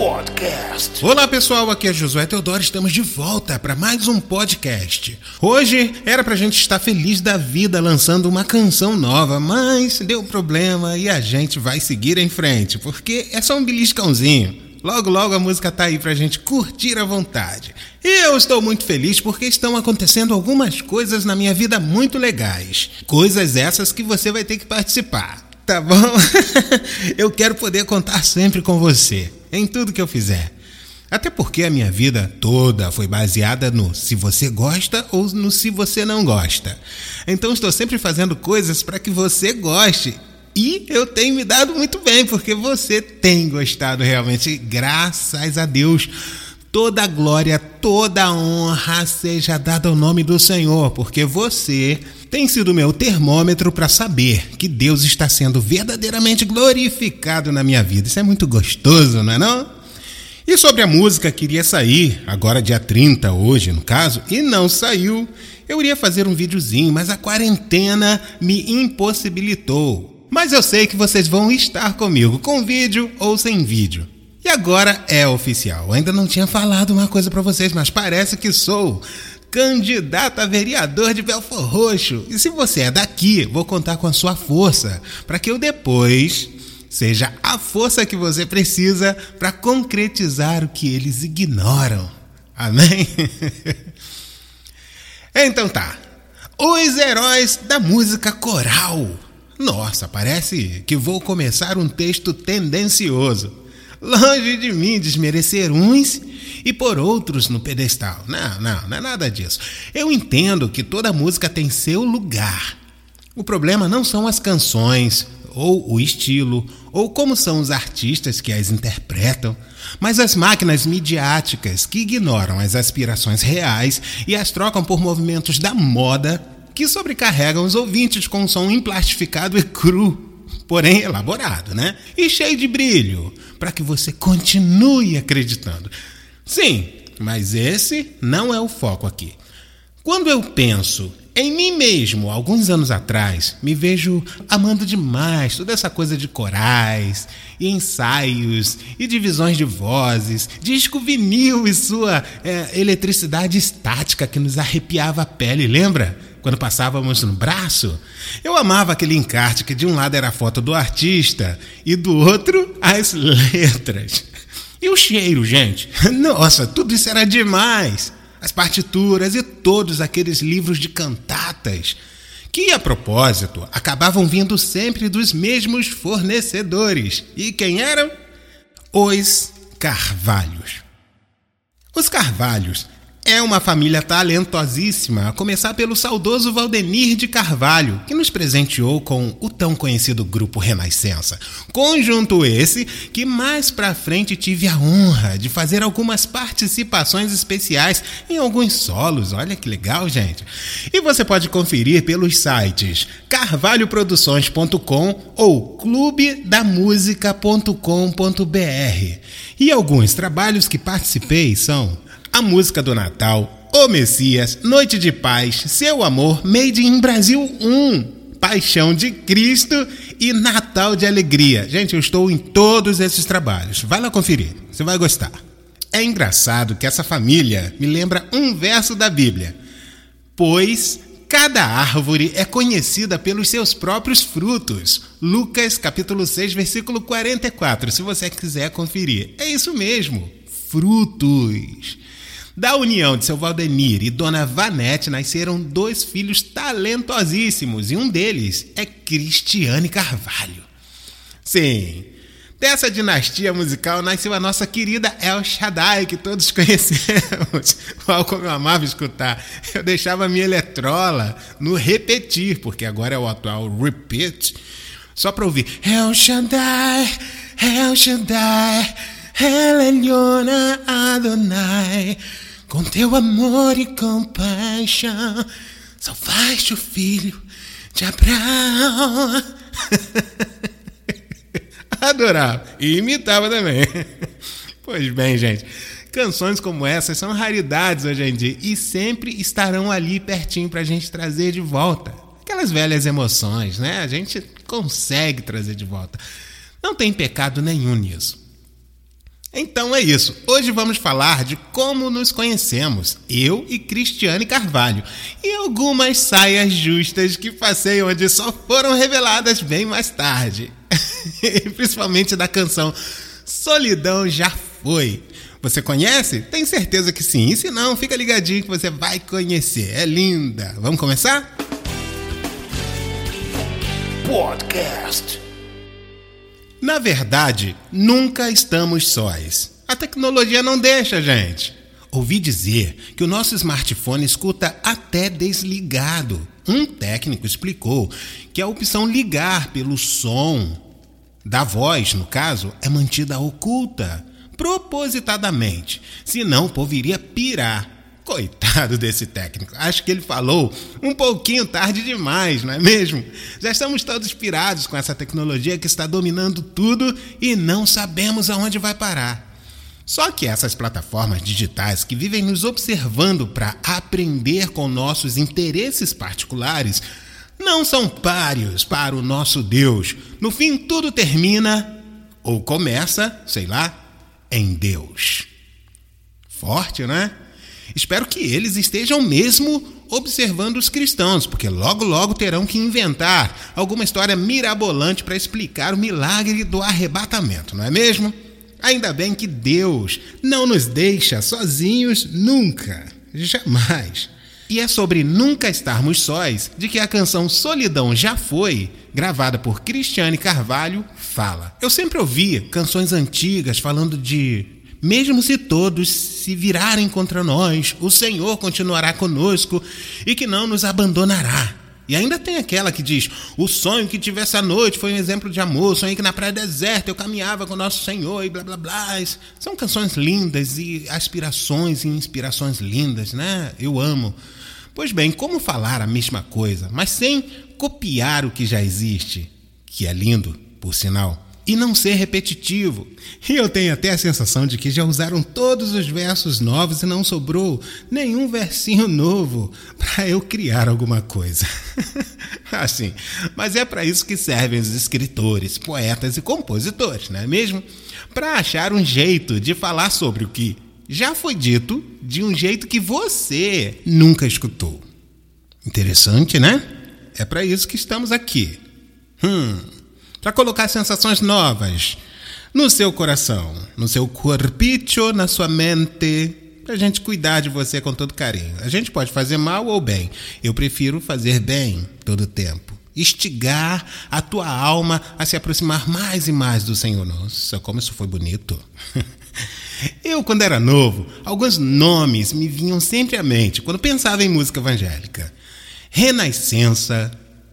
Podcast. Olá pessoal, aqui é Josué Teodoro, estamos de volta para mais um podcast. Hoje era pra gente estar feliz da vida lançando uma canção nova, mas deu problema e a gente vai seguir em frente, porque é só um beliscãozinho. Logo, logo a música tá aí pra gente curtir à vontade. E eu estou muito feliz porque estão acontecendo algumas coisas na minha vida muito legais. Coisas essas que você vai ter que participar. Tá bom? eu quero poder contar sempre com você, em tudo que eu fizer. Até porque a minha vida toda foi baseada no se você gosta ou no se você não gosta. Então estou sempre fazendo coisas para que você goste. E eu tenho me dado muito bem, porque você tem gostado realmente, graças a Deus. Toda glória, toda honra seja dada ao nome do Senhor, porque você tem sido meu termômetro para saber que Deus está sendo verdadeiramente glorificado na minha vida. Isso é muito gostoso, não é não? E sobre a música que iria sair, agora dia 30, hoje no caso, e não saiu, eu iria fazer um videozinho, mas a quarentena me impossibilitou. Mas eu sei que vocês vão estar comigo, com vídeo ou sem vídeo. E agora é oficial. Eu ainda não tinha falado uma coisa para vocês, mas parece que sou candidato a vereador de Belfor Roxo. E se você é daqui, vou contar com a sua força para que eu depois seja a força que você precisa para concretizar o que eles ignoram. Amém? então tá. Os heróis da música coral. Nossa, parece que vou começar um texto tendencioso. Longe de mim desmerecer uns e por outros no pedestal. Não, não, não é nada disso. Eu entendo que toda música tem seu lugar. O problema não são as canções, ou o estilo, ou como são os artistas que as interpretam, mas as máquinas midiáticas que ignoram as aspirações reais e as trocam por movimentos da moda que sobrecarregam os ouvintes com um som emplastificado e cru porém elaborado, né? E cheio de brilho, para que você continue acreditando. Sim, mas esse não é o foco aqui. Quando eu penso em mim mesmo, alguns anos atrás, me vejo amando demais toda essa coisa de corais, e ensaios, e divisões de vozes, disco vinil e sua é, eletricidade estática que nos arrepiava a pele, lembra? Quando passávamos no braço, eu amava aquele encarte que de um lado era a foto do artista e do outro as letras. E o cheiro, gente? Nossa, tudo isso era demais! As partituras e todos aqueles livros de cantatas, que a propósito acabavam vindo sempre dos mesmos fornecedores. E quem eram? Os Carvalhos. Os Carvalhos é uma família talentosíssima, a começar pelo saudoso Valdenir de Carvalho, que nos presenteou com o tão conhecido grupo Renascença. Conjunto esse que mais pra frente tive a honra de fazer algumas participações especiais em alguns solos. Olha que legal, gente. E você pode conferir pelos sites carvalhoproduções.com ou clubedamusica.com.br. E alguns trabalhos que participei são a música do Natal, O Messias, Noite de Paz, Seu Amor, Made in Brasil 1, Paixão de Cristo e Natal de Alegria. Gente, eu estou em todos esses trabalhos. Vai lá conferir, você vai gostar. É engraçado que essa família me lembra um verso da Bíblia. Pois cada árvore é conhecida pelos seus próprios frutos. Lucas capítulo 6, versículo 44, se você quiser conferir. É isso mesmo, frutos. Da união de seu Valdenir e Dona Vanete nasceram dois filhos talentosíssimos e um deles é Cristiane Carvalho. Sim, dessa dinastia musical nasceu a nossa querida El Shaddai, que todos conhecemos, qual como eu amava escutar. Eu deixava minha eletrola no repetir, porque agora é o atual repeat, só para ouvir El Shaddai, El Shaddai, El Eliona Adonai. Com teu amor e compaixão, salvaste o filho de Abraão. Adorava e imitava também. Pois bem, gente. Canções como essas são raridades hoje em dia e sempre estarão ali pertinho para a gente trazer de volta. Aquelas velhas emoções, né? A gente consegue trazer de volta. Não tem pecado nenhum nisso. Então é isso. Hoje vamos falar de como nos conhecemos, eu e Cristiane Carvalho, e algumas saias justas que passei onde só foram reveladas bem mais tarde. Principalmente da canção Solidão Já Foi. Você conhece? Tem certeza que sim. E se não, fica ligadinho que você vai conhecer. É linda. Vamos começar? Podcast. Na verdade, nunca estamos sós. A tecnologia não deixa, gente. Ouvi dizer que o nosso smartphone escuta até desligado. Um técnico explicou que a opção ligar pelo som da voz, no caso, é mantida oculta, propositadamente. Senão o povo iria pirar. Coitado desse técnico. Acho que ele falou um pouquinho tarde demais, não é mesmo? Já estamos todos inspirados com essa tecnologia que está dominando tudo e não sabemos aonde vai parar. Só que essas plataformas digitais que vivem nos observando para aprender com nossos interesses particulares não são páreos para o nosso Deus. No fim, tudo termina ou começa, sei lá, em Deus. Forte, né? Espero que eles estejam mesmo observando os cristãos, porque logo logo terão que inventar alguma história mirabolante para explicar o milagre do arrebatamento, não é mesmo? Ainda bem que Deus não nos deixa sozinhos nunca, jamais. E é sobre nunca estarmos sós de que a canção Solidão Já Foi, gravada por Cristiane Carvalho, fala. Eu sempre ouvia canções antigas falando de mesmo se todos se virarem contra nós, o Senhor continuará conosco e que não nos abandonará. E ainda tem aquela que diz: O sonho que tive essa noite foi um exemplo de amor. Sonhei que na praia deserta eu caminhava com o nosso Senhor e blá blá blá. São canções lindas e aspirações e inspirações lindas, né? Eu amo. Pois bem, como falar a mesma coisa, mas sem copiar o que já existe, que é lindo, por sinal? E não ser repetitivo. E eu tenho até a sensação de que já usaram todos os versos novos e não sobrou nenhum versinho novo para eu criar alguma coisa. assim, mas é para isso que servem os escritores, poetas e compositores, não é mesmo? Para achar um jeito de falar sobre o que já foi dito de um jeito que você nunca escutou. Interessante, né? É para isso que estamos aqui. Hum para colocar sensações novas no seu coração, no seu corpicho, na sua mente, para a gente cuidar de você com todo carinho. A gente pode fazer mal ou bem. Eu prefiro fazer bem todo o tempo. Estigar a tua alma a se aproximar mais e mais do Senhor. Nossa, como isso foi bonito. Eu, quando era novo, alguns nomes me vinham sempre à mente quando pensava em música evangélica: Renascença,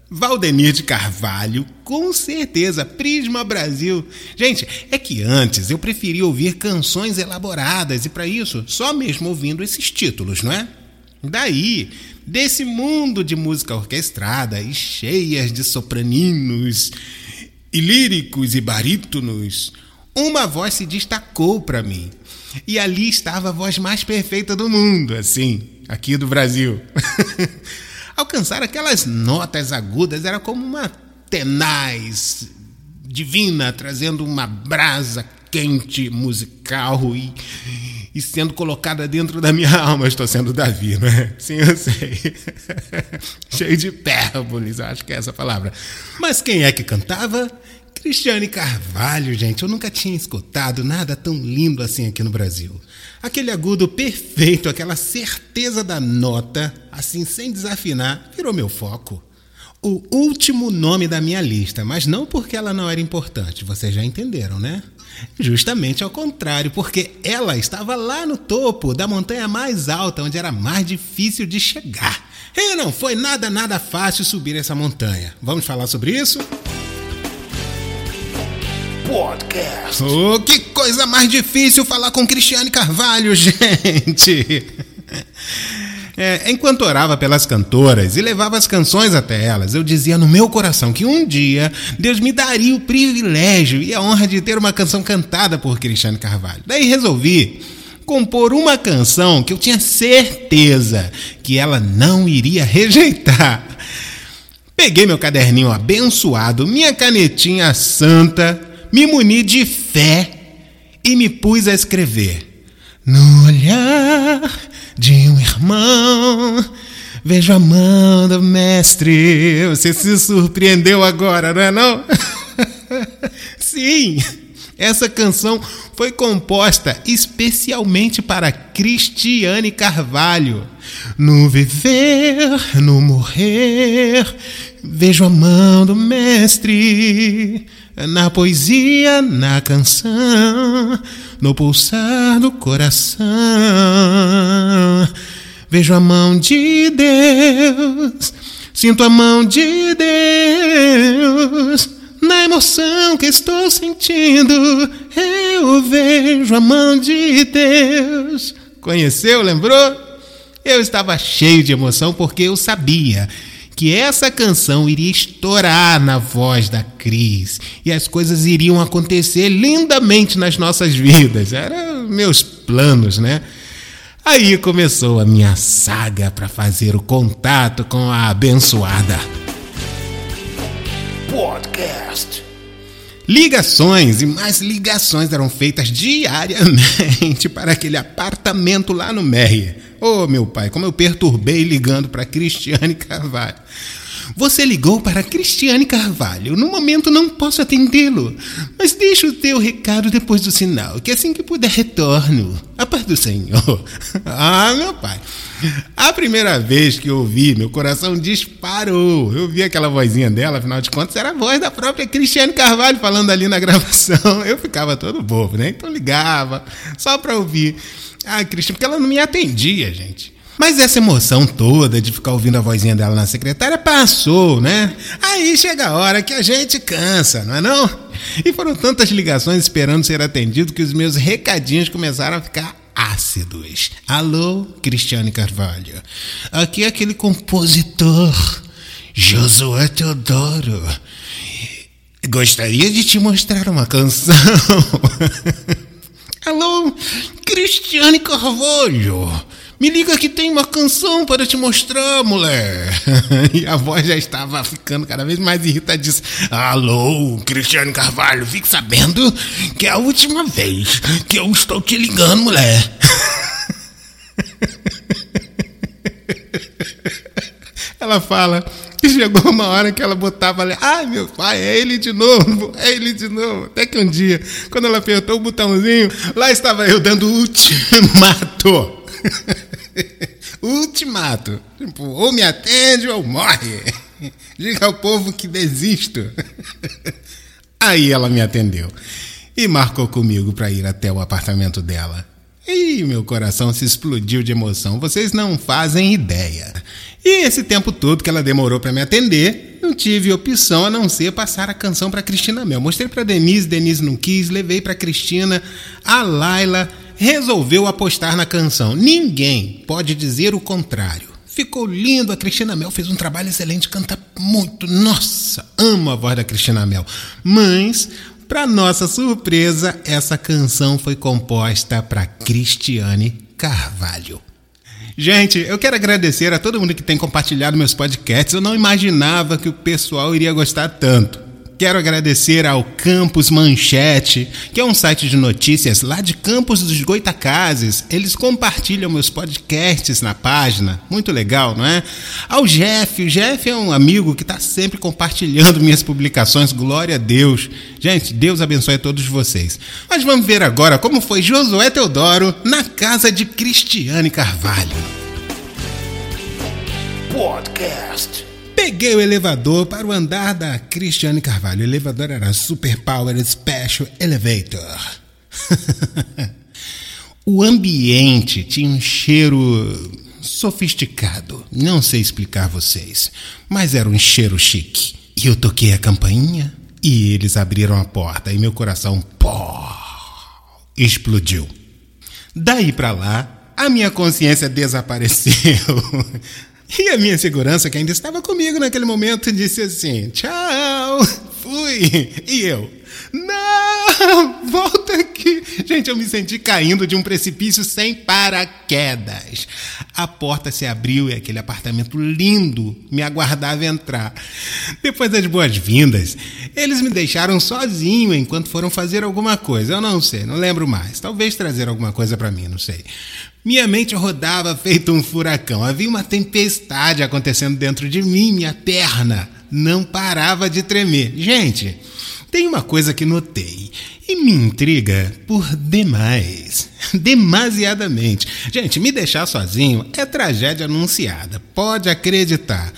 Valdemir de Carvalho, com certeza, Prisma Brasil. Gente, é que antes eu preferia ouvir canções elaboradas e para isso só mesmo ouvindo esses títulos, não é? Daí, desse mundo de música orquestrada e cheias de sopraninos e líricos e barítonos, uma voz se destacou para mim. E ali estava a voz mais perfeita do mundo, assim, aqui do Brasil. Alcançar aquelas notas agudas era como uma tenaz divina trazendo uma brasa quente musical e, e sendo colocada dentro da minha alma. Estou sendo Davi, não é? Sim, eu sei. Cheio de hipérboles, acho que é essa palavra. Mas quem é que cantava? Cristiane Carvalho, gente, eu nunca tinha escutado nada tão lindo assim aqui no Brasil. Aquele agudo perfeito, aquela certeza da nota, assim sem desafinar, virou meu foco. O último nome da minha lista, mas não porque ela não era importante, vocês já entenderam, né? Justamente ao contrário, porque ela estava lá no topo da montanha mais alta, onde era mais difícil de chegar. E não foi nada, nada fácil subir essa montanha. Vamos falar sobre isso? Podcast. Oh, que coisa mais difícil falar com Cristiane Carvalho, gente. É, enquanto orava pelas cantoras e levava as canções até elas, eu dizia no meu coração que um dia Deus me daria o privilégio e a honra de ter uma canção cantada por Cristiane Carvalho. Daí resolvi compor uma canção que eu tinha certeza que ela não iria rejeitar. Peguei meu caderninho abençoado, minha canetinha santa me muni de fé e me pus a escrever. No olhar de um irmão, vejo a mão do mestre. Você se surpreendeu agora, não é não? Sim, essa canção foi composta especialmente para Cristiane Carvalho. No viver, no morrer, vejo a mão do mestre. Na poesia, na canção, no pulsar do coração. Vejo a mão de Deus, sinto a mão de Deus na emoção que estou sentindo, eu vejo a mão de Deus. Conheceu, lembrou? Eu estava cheio de emoção porque eu sabia que essa canção iria estourar na voz da Cris e as coisas iriam acontecer lindamente nas nossas vidas. Eram meus planos, né? Aí começou a minha saga para fazer o contato com a abençoada. Podcast. Ligações e mais ligações eram feitas diariamente para aquele apartamento lá no Meyer. Ô oh, meu pai, como eu perturbei ligando para Cristiane Carvalho. Você ligou para Cristiane Carvalho. No momento não posso atendê-lo, mas deixa o teu recado depois do sinal, que assim que puder retorno. A paz do Senhor. ah, meu pai. A primeira vez que eu ouvi, meu coração disparou. Eu vi aquela vozinha dela, afinal de contas, era a voz da própria Cristiane Carvalho falando ali na gravação. Eu ficava todo bobo, né? Então ligava, só para ouvir. Ah, Cristiane, porque ela não me atendia, gente. Mas essa emoção toda de ficar ouvindo a vozinha dela na secretária passou, né? Aí chega a hora que a gente cansa, não é não? E foram tantas ligações esperando ser atendido que os meus recadinhos começaram a ficar ácidos. Alô, Cristiane Carvalho. Aqui é aquele compositor, Josué Teodoro. Gostaria de te mostrar uma canção. Alô, Cristiane Carvalho. Me liga que tem uma canção para te mostrar, mulher. E a voz já estava ficando cada vez mais irritadíssima. Alô, Cristiano Carvalho, fique sabendo que é a última vez que eu estou te ligando, mulher. Ela fala que chegou uma hora que ela botava ali, ai meu pai, é ele de novo, é ele de novo. Até que um dia, quando ela apertou o botãozinho, lá estava eu dando ultimato. Ultimato. Tipo, ou me atende ou morre. Diga ao povo que desisto. Aí ela me atendeu e marcou comigo para ir até o apartamento dela. E meu coração se explodiu de emoção, vocês não fazem ideia. E esse tempo todo que ela demorou para me atender, não tive opção a não ser passar a canção para Cristina Mel. Mostrei para Denise, Denise não quis, levei para Cristina, a Laila resolveu apostar na canção. Ninguém pode dizer o contrário. Ficou lindo, a Cristina Mel fez um trabalho excelente, canta muito. Nossa, amo a voz da Cristina Mel. Mas, para nossa surpresa, essa canção foi composta para Cristiane Carvalho. Gente, eu quero agradecer a todo mundo que tem compartilhado meus podcasts. Eu não imaginava que o pessoal iria gostar tanto. Quero agradecer ao Campus Manchete, que é um site de notícias lá de Campos dos Goitacazes. Eles compartilham meus podcasts na página. Muito legal, não é? Ao Jeff. O Jeff é um amigo que está sempre compartilhando minhas publicações. Glória a Deus. Gente, Deus abençoe a todos vocês. Mas vamos ver agora como foi Josué Teodoro na casa de Cristiane Carvalho. Podcast. Peguei o elevador para o andar da Cristiane Carvalho. O elevador era Super Power Special Elevator. o ambiente tinha um cheiro sofisticado. Não sei explicar vocês, mas era um cheiro chique. E eu toquei a campainha e eles abriram a porta e meu coração pó, explodiu. Daí para lá, a minha consciência desapareceu. E a minha segurança, que ainda estava comigo naquele momento, disse assim: Tchau, fui. E eu: Não, volta aqui, Gente, eu me senti caindo de um precipício sem paraquedas. A porta se abriu e aquele apartamento lindo me aguardava entrar. Depois das boas-vindas, eles me deixaram sozinho enquanto foram fazer alguma coisa. Eu não sei, não lembro mais. Talvez trazer alguma coisa para mim, não sei. Minha mente rodava feito um furacão. Havia uma tempestade acontecendo dentro de mim, minha perna não parava de tremer. Gente, tem uma coisa que notei e me intriga por demais. Demasiadamente. Gente, me deixar sozinho é tragédia anunciada, pode acreditar.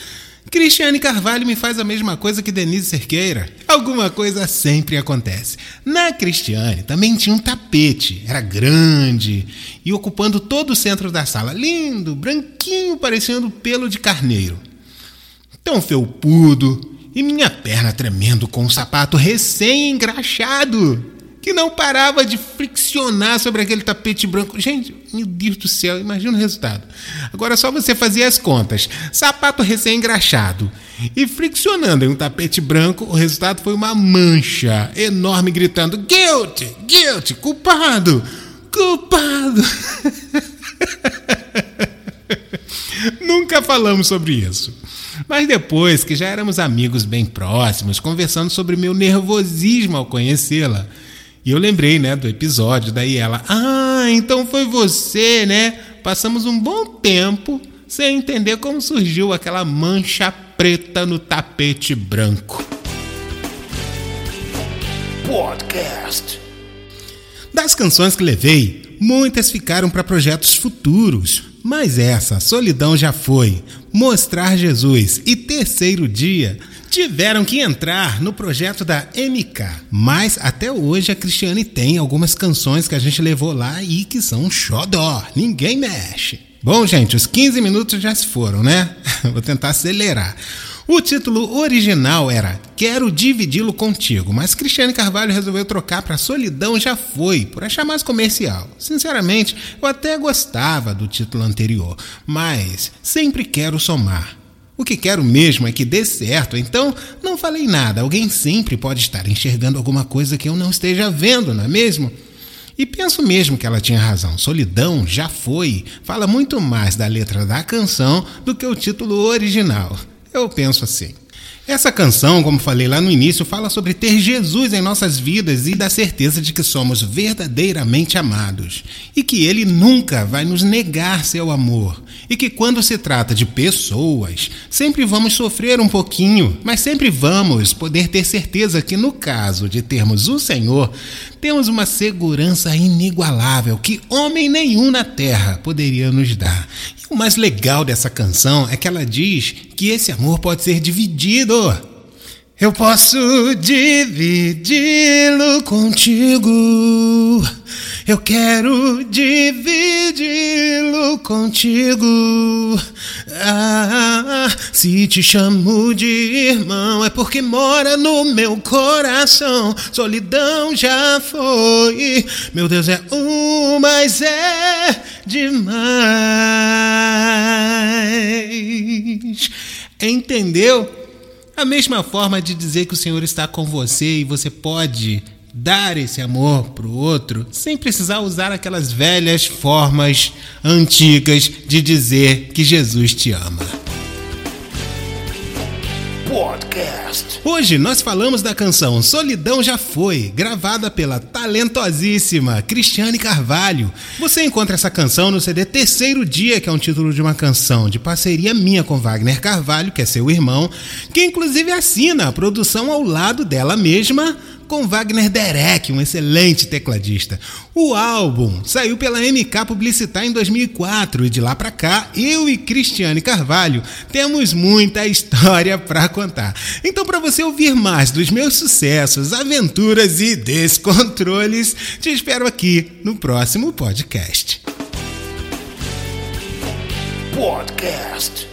Cristiane Carvalho me faz a mesma coisa que Denise Cerqueira. Alguma coisa sempre acontece. Na Cristiane também tinha um tapete, era grande e ocupando todo o centro da sala. Lindo, branquinho, parecendo pelo de carneiro. Tão felpudo e minha perna tremendo com um sapato recém-engraxado que não parava de friccionar sobre aquele tapete branco. Gente, meu Deus do céu, imagina o resultado. Agora é só você fazer as contas. Sapato recém-engraxado e friccionando em um tapete branco, o resultado foi uma mancha enorme gritando: Guilty, guilty, culpado, culpado. Nunca falamos sobre isso. Mas depois que já éramos amigos bem próximos, conversando sobre meu nervosismo ao conhecê-la, e eu lembrei, né, do episódio, daí ela, ah, então foi você, né? Passamos um bom tempo sem entender como surgiu aquela mancha preta no tapete branco. Podcast. Das canções que levei, muitas ficaram para projetos futuros, mas essa, Solidão já foi, Mostrar Jesus e Terceiro Dia tiveram que entrar no projeto da MK. Mas até hoje a Cristiane tem algumas canções que a gente levou lá e que são xodó. Ninguém mexe. Bom, gente, os 15 minutos já se foram, né? Vou tentar acelerar. O título original era Quero Dividi-lo Contigo, mas Cristiane Carvalho resolveu trocar para Solidão Já Foi, por achar mais comercial. Sinceramente, eu até gostava do título anterior, mas sempre quero somar. O que quero mesmo é que dê certo, então não falei nada. Alguém sempre pode estar enxergando alguma coisa que eu não esteja vendo, não é mesmo? E penso mesmo que ela tinha razão. Solidão já foi. Fala muito mais da letra da canção do que o título original. Eu penso assim. Essa canção, como falei lá no início, fala sobre ter Jesus em nossas vidas e da certeza de que somos verdadeiramente amados e que Ele nunca vai nos negar seu amor e que quando se trata de pessoas, sempre vamos sofrer um pouquinho, mas sempre vamos poder ter certeza que no caso de termos o Senhor, temos uma segurança inigualável que homem nenhum na terra poderia nos dar. E o mais legal dessa canção é que ela diz que esse amor pode ser dividido. Eu posso dividi-lo contigo. Eu quero dividi-lo contigo. Ah, se te chamo de irmão, é porque mora no meu coração. Solidão já foi. Meu Deus é um, mas é demais. Entendeu? A mesma forma de dizer que o Senhor está com você e você pode dar esse amor para o outro sem precisar usar aquelas velhas formas antigas de dizer que Jesus te ama. Podcast. Hoje nós falamos da canção Solidão Já Foi, gravada pela talentosíssima Cristiane Carvalho. Você encontra essa canção no CD Terceiro Dia, que é um título de uma canção de parceria minha com Wagner Carvalho, que é seu irmão, que inclusive assina a produção ao lado dela mesma com Wagner Derek, um excelente tecladista. O álbum saiu pela MK Publicitar em 2004 e de lá para cá, eu e Cristiane Carvalho temos muita história para contar. Então, para você ouvir mais dos meus sucessos, aventuras e descontroles, te espero aqui no próximo podcast. Podcast.